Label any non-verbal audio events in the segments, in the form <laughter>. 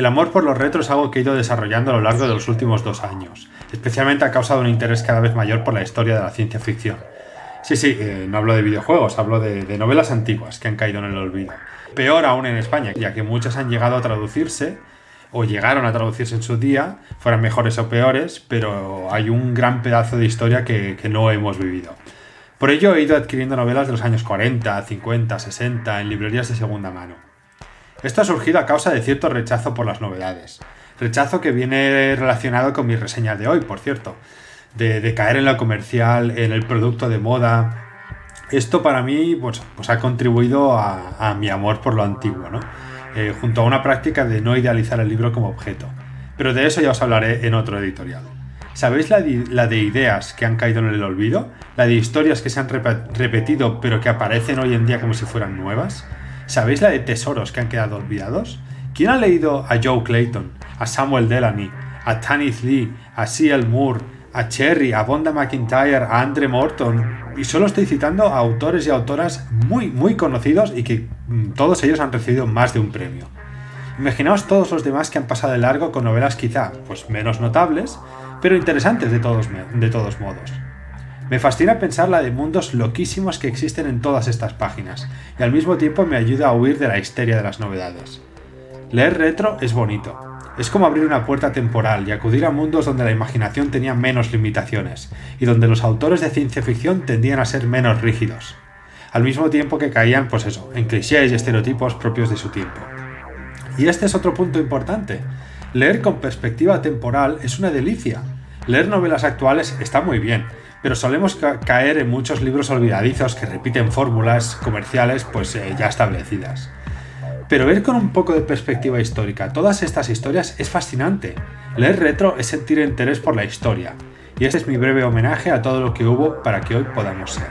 El amor por los retros es algo que he ido desarrollando a lo largo de los últimos dos años, especialmente a causa de un interés cada vez mayor por la historia de la ciencia ficción. Sí, sí, eh, no hablo de videojuegos, hablo de, novelas antiguas que han caído en el olvido. Peor aún en España, ya que muchas han llegado a traducirse o llegaron a traducirse en su día, fueran mejores o peores, pero hay un gran pedazo de historia que, que, no hemos vivido. Por ello he ido adquiriendo novelas de los años 40, 50, 60 en librerías de segunda mano. Esto ha surgido a causa de cierto rechazo por las novedades. Rechazo que viene relacionado con mi reseña de hoy, por cierto. De, caer en lo comercial, en el producto de moda. Esto para mí pues, pues ha contribuido a, mi amor por lo antiguo, ¿no? Eh, junto a una práctica de no idealizar el libro como objeto. Pero de eso ya os hablaré en otro editorial. ¿Sabéis la la de, ideas que han caído en el olvido? ¿La de historias que se han repetido pero que aparecen hoy en día como si fueran nuevas? ¿Sabéis la de tesoros que han quedado olvidados? ¿Quién ha leído a Joe Clayton, a Samuel Delany, a Tanith Lee, a C.L. Moore, a Cherry, a Bonda McIntyre, a Andre Morton? Y solo estoy citando a autores y autoras muy, muy conocidos y que mm, todos ellos han recibido más de un premio. Imaginaos todos los demás que han pasado de largo con novelas quizá pues menos notables, pero interesantes de todos, de todos modos. Me fascina pensar la de mundos loquísimos que existen en todas estas páginas, y al mismo tiempo me ayuda a huir de la histeria de las novedades. Leer retro es bonito. Es como abrir una puerta temporal y acudir a mundos donde la imaginación tenía menos limitaciones, y donde los autores de ciencia ficción tendían a ser menos rígidos, al mismo tiempo que caían, pues eso, en clichés y estereotipos propios de su tiempo. Y este es otro punto importante. Leer con perspectiva temporal es una delicia. Leer novelas actuales está muy bien, pero solemos caer en muchos libros olvidadizos que repiten fórmulas comerciales pues eh, ya establecidas. Pero ver con un poco de perspectiva histórica todas estas historias es fascinante. Leer retro es sentir interés por la historia. Y este es mi breve homenaje a todo lo que hubo para que hoy podamos ser.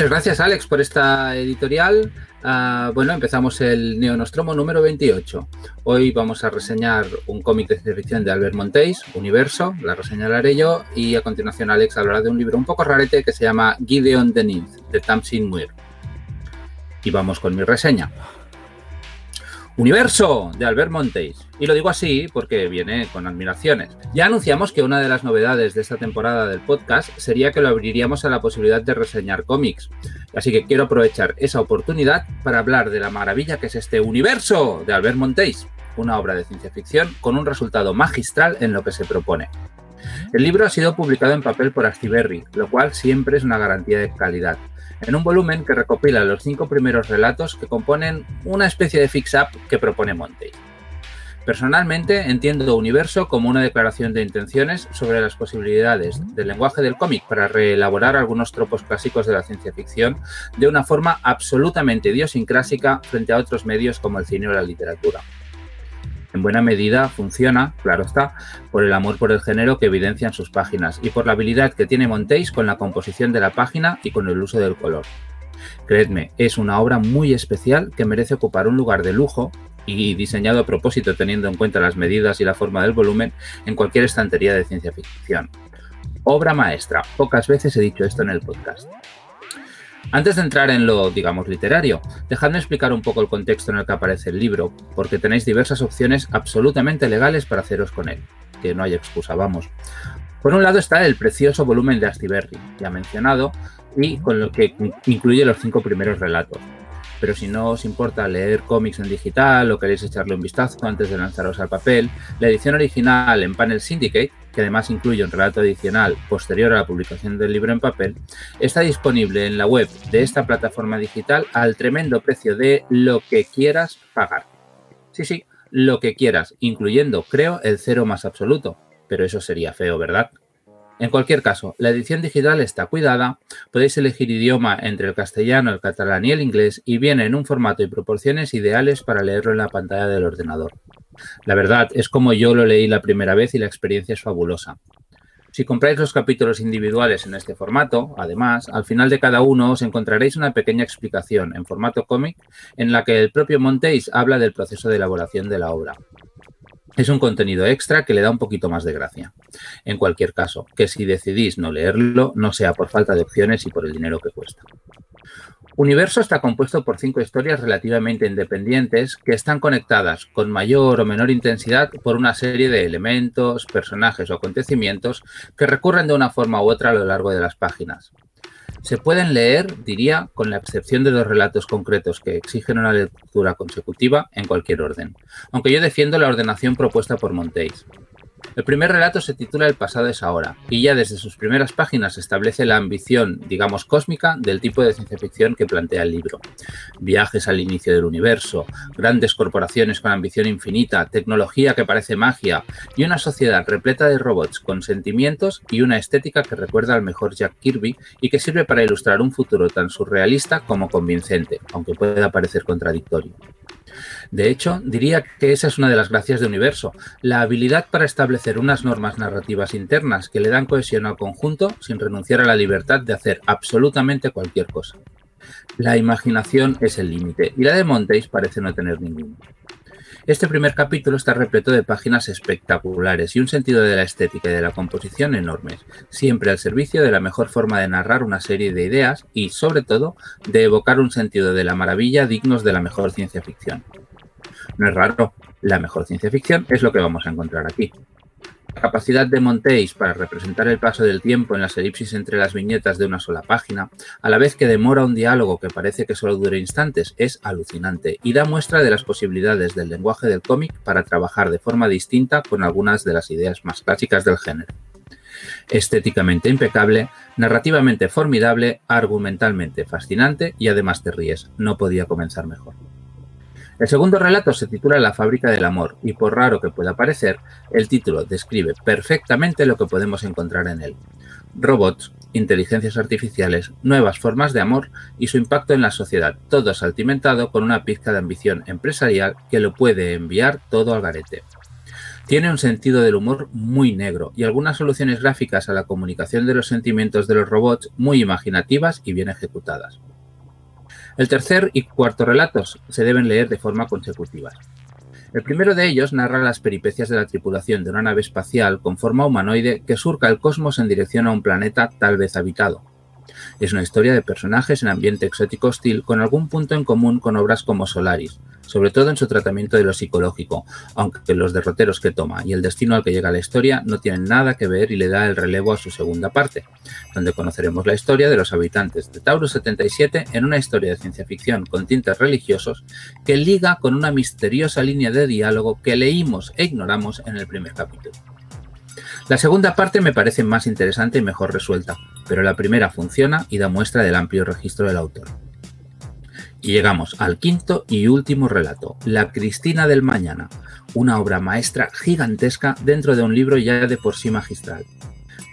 Muchas gracias, Alex, por esta editorial. Ah, bueno, empezamos el Neonostromo número 28. Hoy vamos a reseñar un cómic de ciencia ficción de Albert Montéis, Universo, la reseñaré yo, y a continuación Alex hablará de un libro un poco rarete que se llama Gideon Denis, de Tamsin Muir. Y vamos con mi reseña. Universo de Albert Montes. Y lo digo así porque viene con admiraciones. Ya anunciamos que una de las novedades de esta temporada del podcast sería que lo abriríamos a la posibilidad de reseñar cómics. Así que quiero aprovechar esa oportunidad para hablar de la maravilla que es este universo de Albert Montes, una obra de ciencia ficción con un resultado magistral en lo que se propone. El libro ha sido publicado en papel por Astiberri, lo cual siempre es una garantía de calidad en un volumen que recopila los cinco primeros relatos que componen una especie de fix-up que propone Monte. Personalmente entiendo Universo como una declaración de intenciones sobre las posibilidades del lenguaje del cómic para reelaborar algunos tropos clásicos de la ciencia ficción de una forma absolutamente idiosincrásica frente a otros medios como el cine o la literatura. En buena medida funciona, claro está, por el amor por el género que evidencian sus páginas y por la habilidad que tiene Montéis con la composición de la página y con el uso del color. Creedme, es una obra muy especial que merece ocupar un lugar de lujo y diseñado a propósito teniendo en cuenta las medidas y la forma del volumen en cualquier estantería de ciencia ficción. Obra maestra, pocas veces he dicho esto en el podcast. Antes de entrar en lo, digamos, literario, dejadme explicar un poco el contexto en el que aparece el libro, porque tenéis diversas opciones absolutamente legales para haceros con él, que no hay excusa, vamos. Por un lado está el precioso volumen de Astiberri, ya mencionado, y con lo que incluye los cinco primeros relatos. Pero si no os importa leer cómics en digital o queréis echarle un vistazo antes de lanzaros al papel, la edición original en Panel Syndicate, que además incluye un relato adicional posterior a la publicación del libro en papel, está disponible en la web de esta plataforma digital al tremendo precio de lo que quieras pagar. Sí, sí, lo que quieras, incluyendo, creo, el cero más absoluto. Pero eso sería feo, ¿verdad? En cualquier caso, la edición digital está cuidada, podéis elegir idioma entre el castellano, el catalán y el inglés y viene en un formato y proporciones ideales para leerlo en la pantalla del ordenador. La verdad es como yo lo leí la primera vez y la experiencia es fabulosa. Si compráis los capítulos individuales en este formato, además, al final de cada uno os encontraréis una pequeña explicación en formato cómic en la que el propio Montéis habla del proceso de elaboración de la obra. Es un contenido extra que le da un poquito más de gracia. En cualquier caso, que si decidís no leerlo, no sea por falta de opciones y por el dinero que cuesta. Universo está compuesto por cinco historias relativamente independientes que están conectadas con mayor o menor intensidad por una serie de elementos, personajes o acontecimientos que recurren de una forma u otra a lo largo de las páginas. Se pueden leer, diría, con la excepción de dos relatos concretos que exigen una lectura consecutiva en cualquier orden, aunque yo defiendo la ordenación propuesta por Montéis. El primer relato se titula El pasado es ahora, y ya desde sus primeras páginas establece la ambición, digamos, cósmica del tipo de ciencia ficción que plantea el libro. Viajes al inicio del universo, grandes corporaciones con ambición infinita, tecnología que parece magia, y una sociedad repleta de robots con sentimientos y una estética que recuerda al mejor Jack Kirby y que sirve para ilustrar un futuro tan surrealista como convincente, aunque pueda parecer contradictorio. De hecho, diría que esa es una de las gracias de Universo, la habilidad para establecer unas normas narrativas internas que le dan cohesión al conjunto sin renunciar a la libertad de hacer absolutamente cualquier cosa. La imaginación es el límite y la de Montéis parece no tener ninguno. Este primer capítulo está repleto de páginas espectaculares y un sentido de la estética y de la composición enormes, siempre al servicio de la mejor forma de narrar una serie de ideas y, sobre todo, de evocar un sentido de la maravilla dignos de la mejor ciencia ficción. No es raro, la mejor ciencia ficción es lo que vamos a encontrar aquí. La capacidad de Montéis para representar el paso del tiempo en las elipsis entre las viñetas de una sola página, a la vez que demora un diálogo que parece que solo dure instantes, es alucinante y da muestra de las posibilidades del lenguaje del cómic para trabajar de forma distinta con algunas de las ideas más clásicas del género. Estéticamente impecable, narrativamente formidable, argumentalmente fascinante y además te ríes. No podía comenzar mejor. El segundo relato se titula La fábrica del amor y por raro que pueda parecer, el título describe perfectamente lo que podemos encontrar en él. Robots, inteligencias artificiales, nuevas formas de amor y su impacto en la sociedad, todo saltimentado con una pizca de ambición empresarial que lo puede enviar todo al garete. Tiene un sentido del humor muy negro y algunas soluciones gráficas a la comunicación de los sentimientos de los robots muy imaginativas y bien ejecutadas. El tercer y cuarto relatos se deben leer de forma consecutiva. El primero de ellos narra las peripecias de la tripulación de una nave espacial con forma humanoide que surca el cosmos en dirección a un planeta tal vez habitado. Es una historia de personajes en ambiente exótico hostil con algún punto en común con obras como Solaris, sobre todo en su tratamiento de lo psicológico, aunque los derroteros que toma y el destino al que llega la historia no tienen nada que ver y le da el relevo a su segunda parte, donde conoceremos la historia de los habitantes de Taurus 77 en una historia de ciencia ficción con tintes religiosos que liga con una misteriosa línea de diálogo que leímos e ignoramos en el primer capítulo. La segunda parte me parece más interesante y mejor resuelta, pero la primera funciona y da muestra del amplio registro del autor. Y llegamos al quinto y último relato, La Cristina del Mañana, una obra maestra gigantesca dentro de un libro ya de por sí magistral.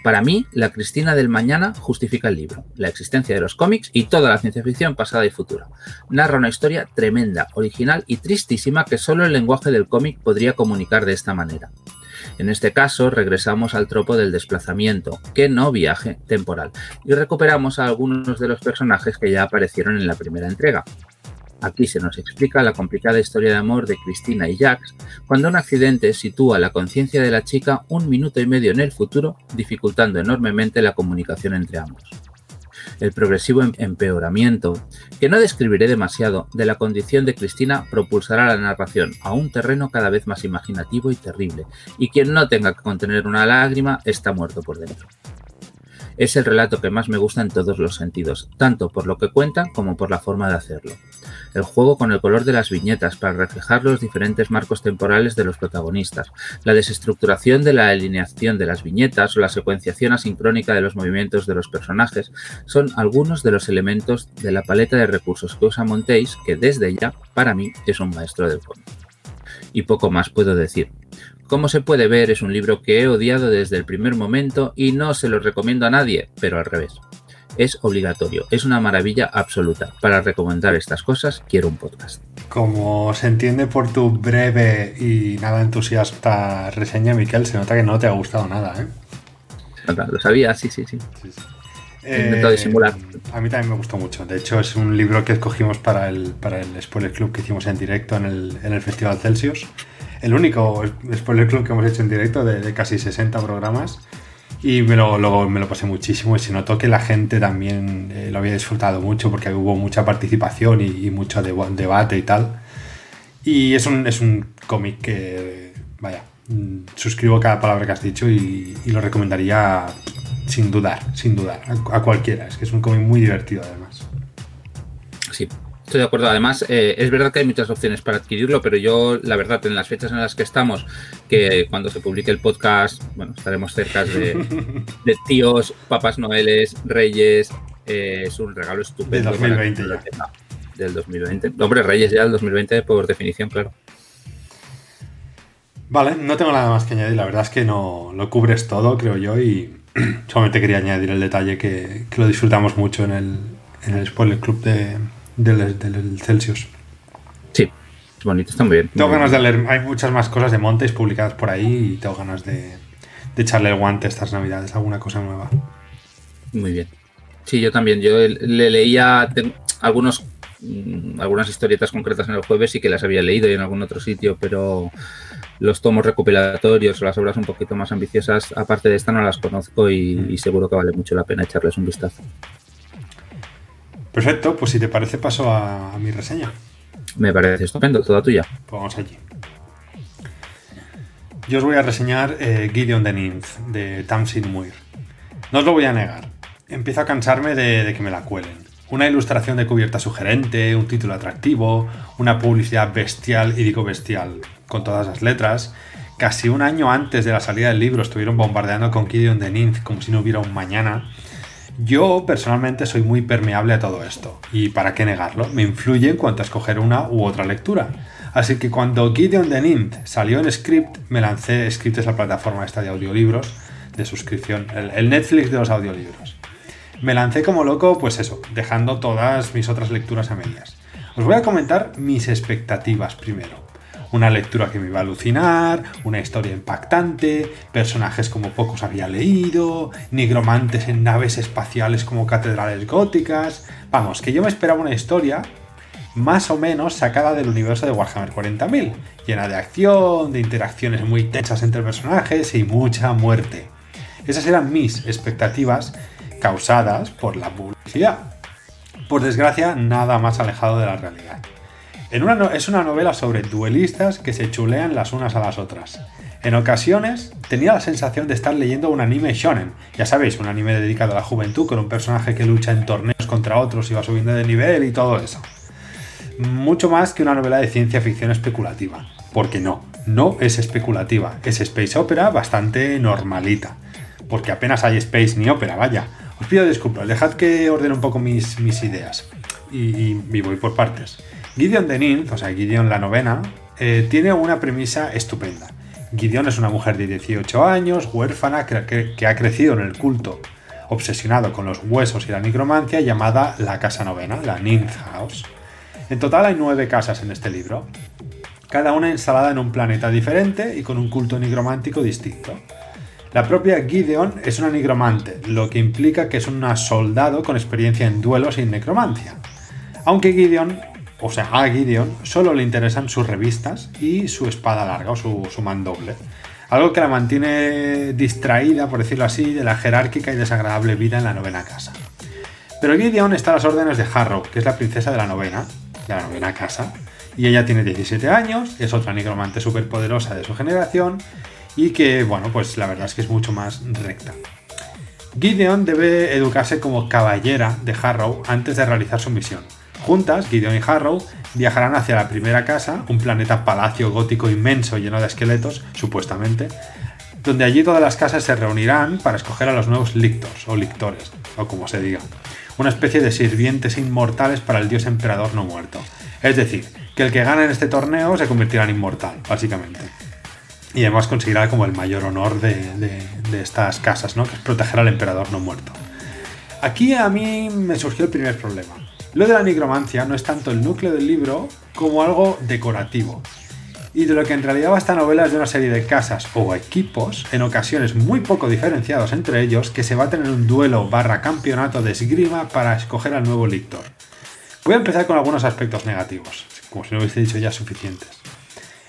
Para mí, La Cristina del Mañana justifica el libro, la existencia de los cómics y toda la ciencia ficción pasada y futura. Narra una historia tremenda, original y tristísima que solo el lenguaje del cómic podría comunicar de esta manera. En este caso, regresamos al tropo del desplazamiento, que no viaje temporal, y recuperamos a algunos de los personajes que ya aparecieron en la primera entrega. Aquí se nos explica la complicada historia de amor de Cristina y Jax cuando un accidente sitúa la conciencia de la chica un minuto y medio en el futuro, dificultando enormemente la comunicación entre ambos. El progresivo em-, empeoramiento, que no describiré demasiado, de la condición de Cristina propulsará la narración a un terreno cada vez más imaginativo y terrible, y quien no tenga que contener una lágrima está muerto por dentro. Es el relato que más me gusta en todos los sentidos, tanto por lo que cuenta como por la forma de hacerlo. El juego con el color de las viñetas para reflejar los diferentes marcos temporales de los protagonistas, la desestructuración de la alineación de las viñetas o la secuenciación asincrónica de los movimientos de los personajes son algunos de los elementos de la paleta de recursos que usa Montéis, que desde ya, para mí, es un maestro del cómic. Y poco más puedo decir. Como se puede ver, es un libro que he odiado desde el primer momento y no se lo recomiendo a nadie, pero al revés. Es obligatorio, es una maravilla absoluta. Para recomendar estas cosas, quiero un podcast. Como se entiende por tu breve y nada entusiasta reseña, Miquel, se nota que no te ha gustado nada, ¿eh? Lo sabía, sí, sí, sí. Eh, disimular. A mí también me gustó mucho. De hecho, es un libro que escogimos para el, para el Spoiler Club que hicimos en directo en el, en el Festival Celsius el único spoiler club que hemos hecho en directo de, casi 60 programas. Y me lo, me lo, pasé muchísimo y se notó que la gente también eh, lo había disfrutado mucho porque hubo mucha participación y, mucho debate y tal. Y es un, es un cómic que, vaya, mm, suscribo cada palabra que has dicho y, lo recomendaría sin dudar, sin dudar, a, a, cualquiera. Es que es un cómic muy divertido además. Sí, Estoy de acuerdo. Además, eh, es verdad que hay muchas opciones para adquirirlo, pero yo, la verdad, en las fechas en las que estamos, que cuando se publique el podcast, bueno, estaremos cerca de, <laughs> tíos, papas noeles, reyes. Eh, es un regalo estupendo. Del 2020 ya. Del 2020. Hombre, Reyes ya del 2020 por definición, claro. Vale, no tengo nada más que añadir. La verdad es que no lo cubres todo, creo yo, y <clears throat> solamente quería añadir el detalle que, que lo disfrutamos mucho en el, en el Spoiler Club de, del, Celsius. Sí, es bonito, está muy bien. Tengo ganas de leer, hay muchas más cosas de Montes publicadas por ahí y tengo ganas de, echarle el guante estas navidades, alguna cosa nueva. Muy bien. Sí, yo también. Yo le leía algunos mm, algunas historietas concretas en el jueves y que las había leído y en algún otro sitio, pero los tomos recopilatorios o las obras un poquito más ambiciosas, aparte de esta, no las conozco y seguro que vale mucho la pena echarles un vistazo. Perfecto, pues si te parece paso a, mi reseña. Me parece estupendo, toda tuya. Pues vamos allí. Yo os voy a reseñar eh, Gideon the Ninth de Tamsin Muir. No os lo voy a negar. Empiezo a cansarme de, que me la cuelen. Una ilustración de cubierta sugerente, un título atractivo, una publicidad bestial, y digo bestial, con todas las letras. Casi un año antes de la salida del libro estuvieron bombardeando con Gideon the Ninth como si no hubiera un mañana yo personalmente soy muy permeable a todo esto, y para qué negarlo, me influye en cuanto a escoger una u otra lectura. Así que cuando Gideon the Ninth salió en Script, me lancé, Script es la plataforma esta de audiolibros, de suscripción, el, Netflix de los audiolibros. Me lancé como loco, pues eso, dejando todas mis otras lecturas a medias. Os voy a comentar mis expectativas primero una lectura que me iba a alucinar, una historia impactante, personajes como pocos había leído, nigromantes en naves espaciales como catedrales góticas. Vamos, que yo me esperaba una historia más o menos sacada del universo de Warhammer 40.000, llena de acción, de interacciones muy tensas entre personajes y mucha muerte. Esas eran mis expectativas causadas por la publicidad. Por desgracia, nada más alejado de la realidad es una novela sobre duelistas que se chulean las unas a las otras. En ocasiones tenía la sensación de estar leyendo un anime shonen, ya sabéis, un anime dedicado a la juventud con un personaje que lucha en torneos contra otros y va subiendo de nivel y todo eso. Mucho más que una novela de ciencia ficción especulativa, porque no, no es especulativa, es space opera bastante normalita, porque apenas hay space ni ópera, vaya. Os pido disculpas, dejad que ordene un poco mis, ideas y, y voy por partes. Gideon de Ninth, o sea, Gideon la novena, eh, tiene una premisa estupenda. Gideon es una mujer de 18 años, huérfana, que, ha crecido en el culto, obsesionado con los huesos y la nigromancia, llamada la Casa Novena, la Ninth House. En total hay nueve casas en este libro, cada una instalada en un planeta diferente y con un culto nigromántico distinto. La propia Gideon es una nigromante, lo que implica que es una soldado con experiencia en duelos y necromancia. Aunque Gideon o sea, a Gideon solo le interesan sus revistas y su espada larga o su, su mandoble. Algo que la mantiene distraída, por decirlo así, de la jerárquica y desagradable vida en la novena casa. Pero Gideon está a las órdenes de Harrow, que es la princesa de la novena, de la novena casa, y ella tiene 17 años, es otra nigromante poderosa de su generación y que, bueno, pues la verdad es que es mucho más recta. Gideon debe educarse como caballera de Harrow antes de realizar su misión. Juntas, Gideon y Harrow viajarán hacia la primera casa, un planeta palacio gótico inmenso lleno de esqueletos, supuestamente, donde allí todas las casas se reunirán para escoger a los nuevos lictors o lictores, o como se diga, una especie de sirvientes inmortales para el dios emperador no muerto. Es decir, que el que gane en este torneo se convertirá en inmortal, básicamente. Y además conseguirá como el mayor honor de, estas casas, ¿no? Que es proteger al emperador no muerto. Aquí a mí me surgió el primer problema. Lo de la nigromancia no es tanto el núcleo del libro como algo decorativo. Y de lo que en realidad va esta novela es de una serie de casas o equipos, en ocasiones muy poco diferenciados entre ellos, que se baten en un duelo barra campeonato de esgrima para escoger al nuevo lictor. Voy a empezar con algunos aspectos negativos, como si no hubiese dicho ya suficientes.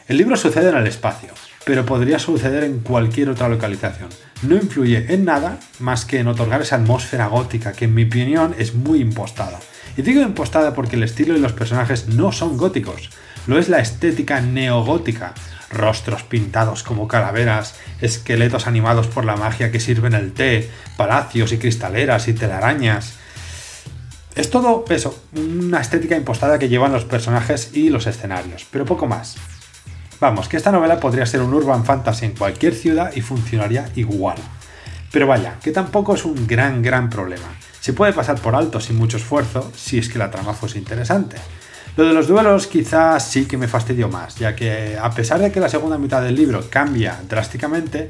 El libro sucede en el espacio, pero podría suceder en cualquier otra localización. No influye en nada más que en otorgar esa atmósfera gótica que en mi opinión es muy impostada. Y digo impostada porque el estilo y los personajes no son góticos, lo es la estética neogótica. Rostros pintados como calaveras, esqueletos animados por la magia que sirven el té, palacios y cristaleras y telarañas. Es todo eso, una estética impostada que llevan los personajes y los escenarios, pero poco más. Vamos, que esta novela podría ser un urban fantasy en cualquier ciudad y funcionaría igual. Pero vaya, que tampoco es un gran, gran problema. Se puede pasar por alto sin mucho esfuerzo si es que la trama fuese interesante. Lo de los duelos quizás sí que me fastidió más, ya que a pesar de que la segunda mitad del libro cambia drásticamente,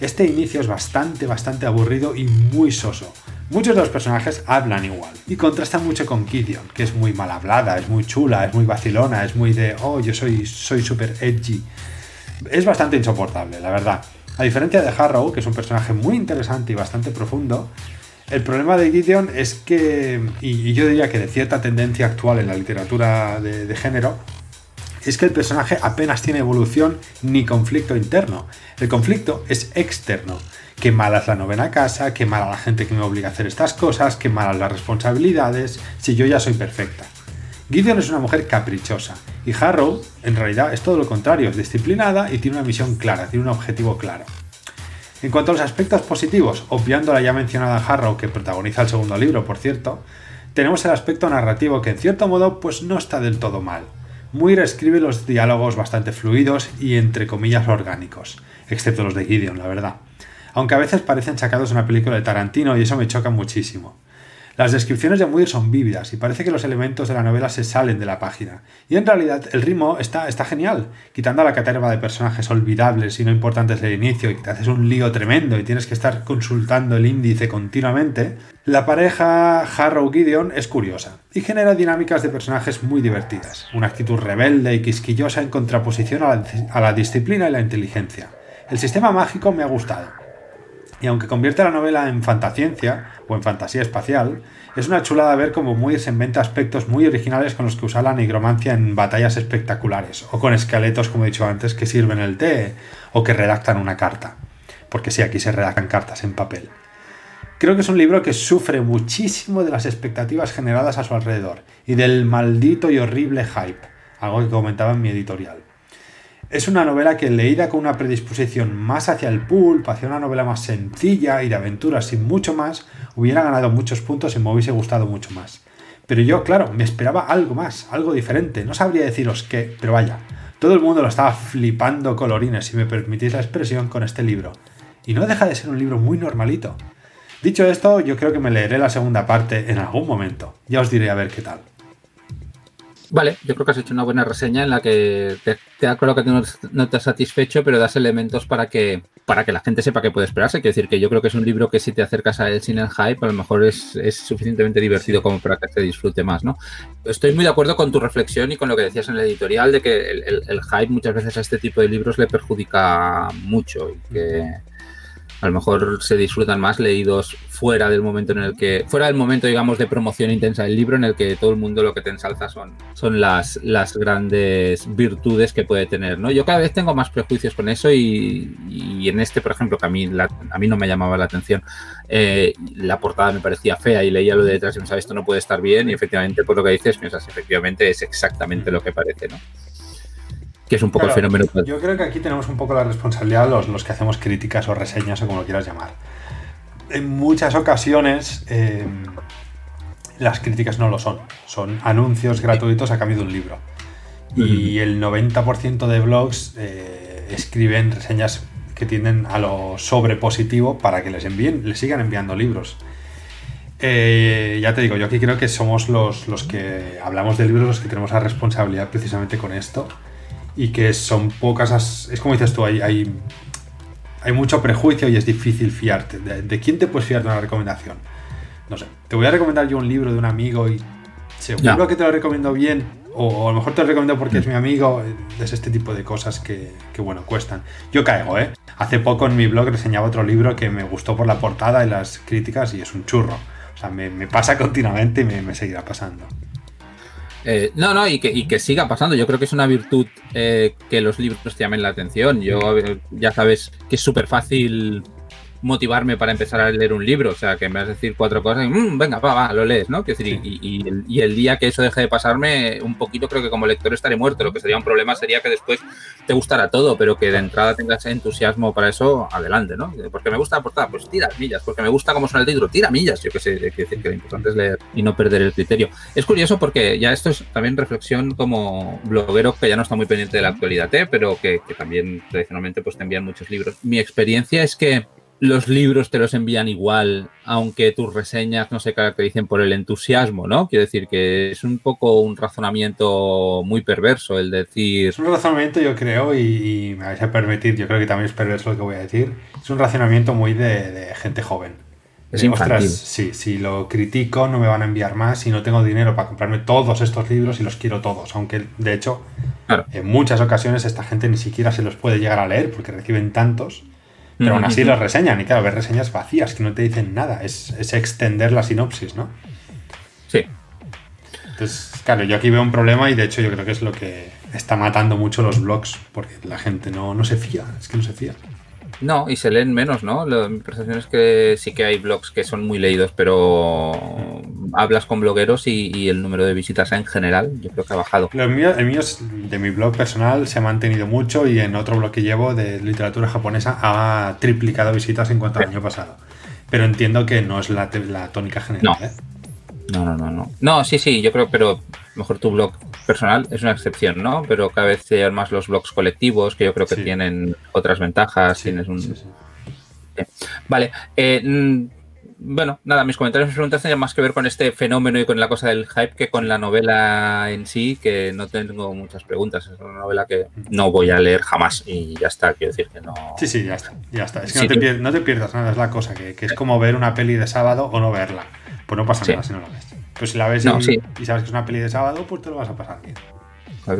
este inicio es bastante, bastante aburrido y muy soso. Muchos de los personajes hablan igual y contrastan mucho con Gideon, que es muy mal hablada, es muy chula, es muy vacilona, es muy de, oh, yo soy soy super edgy. Es bastante insoportable, la verdad. A diferencia de Harrow, que es un personaje muy interesante y bastante profundo, el problema de Gideon es que, y, yo diría que de cierta tendencia actual en la literatura de, género, es que el personaje apenas tiene evolución ni conflicto interno. El conflicto es externo. Qué mala es la novena casa, qué mala la gente que me obliga a hacer estas cosas, qué malas las responsabilidades, si yo ya soy perfecta. Gideon es una mujer caprichosa y Harrow en realidad es todo lo contrario, es disciplinada y tiene una misión clara, tiene un objetivo claro. En cuanto a los aspectos positivos, obviando la ya mencionada Harrow que protagoniza el segundo libro, por cierto, tenemos el aspecto narrativo que en cierto modo pues no está del todo mal. Muir escribe los diálogos bastante fluidos y entre comillas orgánicos, excepto los de Gideon, la verdad. Aunque a veces parecen sacados de una película de Tarantino y eso me choca muchísimo. Las descripciones de Muir son vívidas y parece que los elementos de la novela se salen de la página. Y en realidad el ritmo está, genial, quitando a la caterva de personajes olvidables y no importantes del inicio y te haces un lío tremendo y tienes que estar consultando el índice continuamente. La pareja Harrow-Gideon es curiosa y genera dinámicas de personajes muy divertidas. Una actitud rebelde y quisquillosa en contraposición a la disciplina y la inteligencia. El sistema mágico me ha gustado y aunque convierte la novela en fantasciencia o en fantasía espacial, es una chulada ver cómo Muir se inventa aspectos muy originales con los que usa la nigromancia en batallas espectaculares, o con esqueletos, como he dicho antes, que sirven el té o que redactan una carta. Porque sí, aquí se redactan cartas en papel. Creo que es un libro que sufre muchísimo de las expectativas generadas a su alrededor y del maldito y horrible hype, algo que comentaba en mi editorial. Es una novela que leída con una predisposición más hacia el pulp, hacia una novela más sencilla y de aventuras sin mucho más, hubiera ganado muchos puntos y me hubiese gustado mucho más. Pero yo, claro, me esperaba algo más, algo diferente. No sabría deciros qué, pero vaya, todo el mundo lo estaba flipando colorines, si me permitís la expresión, con este libro. Y no deja de ser un libro muy normalito. Dicho esto, yo creo que me leeré la segunda parte en algún momento. Ya os diré a ver qué tal. Vale, yo creo que has hecho una buena reseña en la que te, da claro que no, te has satisfecho, pero das elementos para que, para que la gente sepa que puede esperarse. Quiero decir que yo creo que es un libro que si te acercas a él sin el hype, a lo mejor es, suficientemente divertido como para que te disfrute más, ¿no? Estoy muy de acuerdo con tu reflexión y con lo que decías en el editorial de que el, hype muchas veces a este tipo de libros le perjudica mucho y que a lo mejor se disfrutan más leídos fuera del momento en el que, fuera del momento, digamos, de promoción intensa del libro, en el que todo el mundo lo que te ensalza son, son las, las grandes virtudes que puede tener, ¿no? Yo cada vez tengo más prejuicios con eso y, en este, por ejemplo, que a mí, a mí no me llamaba la atención, eh, la portada me parecía fea y leía lo de detrás y pensaba, esto no puede estar bien y efectivamente, por lo que dices, piensas, efectivamente es exactamente lo que parece, ¿no? Que es un poco el fenómeno. Yo creo que aquí tenemos un poco la responsabilidad los, los que hacemos críticas o reseñas o como lo quieras llamar. En muchas ocasiones eh, las críticas no lo son, son anuncios gratuitos a cambio de un libro. Y el 90% de blogs eh, escriben reseñas que tienden a lo sobrepositivo para que les envíen, les sigan enviando libros. Eh, ya te digo, yo aquí creo que somos los, los que hablamos de libros los que tenemos la responsabilidad precisamente con esto y que son pocas, es como dices tú, hay, hay, hay mucho prejuicio y es difícil fiarte. ¿De, quién te puedes fiar de una recomendación? No sé, te voy a recomendar yo un libro de un amigo y seguro que te lo recomiendo bien, o, a lo mejor te lo recomiendo porque es mi amigo, es este tipo de cosas que, que, bueno, cuestan. Yo caigo, ¿eh? Hace poco en mi blog reseñaba otro libro que me gustó por la portada y las críticas y es un churro. O sea, me, me pasa <laughs> continuamente y me, me seguirá pasando. Eh, no, no, y que, y que, siga pasando. Yo creo que es una virtud eh, que los libros te llamen la atención. Yo, ya sabes que es súper fácil motivarme para empezar a leer un libro. O sea, que me vas a decir cuatro cosas y mm, venga, va, va, lo lees, ¿no? Decir, y, el, día que eso deje de pasarme, un poquito creo que como lector estaré muerto. Lo que sería un problema sería que después te gustara todo, pero que de entrada tengas entusiasmo para eso, adelante, ¿no? Porque me gusta la portada, pues tira millas. Porque me gusta cómo suena el título, tira millas. Yo que sé, quiero decir que lo importante es leer y no perder el criterio. Es curioso porque ya esto es también reflexión como bloguero que ya no está muy pendiente de la actualidad, ¿eh? pero que, que también tradicionalmente pues te envían muchos libros. Mi experiencia es que los libros te los envían igual, aunque tus reseñas no se caractericen por el entusiasmo, ¿no? Quiero decir que es un poco un razonamiento muy perverso el decir... Es un razonamiento, yo creo, y, me vais a permitir, yo creo que también es perverso lo que voy a decir, es un razonamiento muy de, gente joven. Es infantil. sí, si lo critico no me van a enviar más y no tengo dinero para comprarme todos estos libros y los quiero todos, aunque de hecho en muchas ocasiones esta gente ni siquiera se los puede llegar a leer porque reciben tantos pero aún así los reseñan. Y claro, ver reseñas vacías que no te dicen nada. Es, extender la sinopsis, ¿no? Sí. Entonces, claro, yo aquí veo un problema y de hecho yo creo que es lo que está matando mucho los blogs, porque la gente no, no se fía, es que no se fía. No, y se leen menos, ¿no? mi percepción es que sí que hay blogs que son muy leídos, pero hablas con blogueros y, el número de visitas en general yo creo que ha bajado. el mío de mi blog personal se ha mantenido mucho y en otro blog que llevo de literatura japonesa ha triplicado visitas en cuanto al año pasado. Pero entiendo que no es la, la tónica general. ¿eh? No, no, no, no. No, sí, sí, yo creo, pero mejor tu blog personal es una excepción, ¿no? Pero cada vez se llevan más los blogs colectivos, que yo creo que tienen otras ventajas. tienes un... Vale. Eh, mm, bueno, nada, mis comentarios y preguntas tenían más que ver con este fenómeno y con la cosa del hype que con la novela en sí, que no tengo muchas preguntas. Es una novela que no voy a leer jamás y ya está, quiero decir que no. Sí, sí, ya está, ya está. Es que no, te pierdas, nada, es la cosa, que, es como ver una peli de sábado o no verla. Pues no pasa nada si no la ves. Pues si la ves y, sabes que es una peli de sábado, pues te lo vas a pasar bien.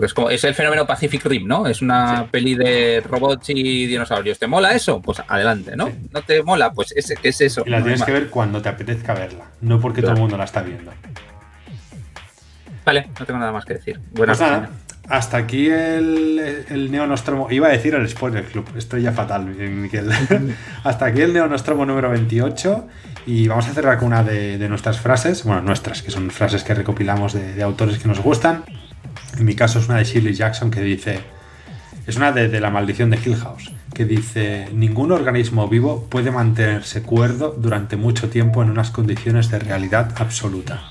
Es, como, es el fenómeno Pacific Rim, ¿no? Es una peli de robots y dinosaurios. ¿Te mola eso? Pues adelante, ¿no? ¿No te mola? Pues es, es eso. Y la tienes que ver cuando te apetezca verla, no porque todo el mundo la está viendo. Vale, no tengo nada más que decir. Buenas pues nada, hasta aquí el, el Neonostromo. Iba a decir el Spoiler Club, estoy ya fatal, Miquel. <laughs> hasta aquí el Neonostromo número 28. Y vamos a cerrar con una de, nuestras frases, bueno, nuestras, que son frases que recopilamos de, autores que nos gustan. En mi caso es una de Shirley Jackson que dice, es una de, de, La maldición de Hill House, que dice, ningún organismo vivo puede mantenerse cuerdo durante mucho tiempo en unas condiciones de realidad absoluta.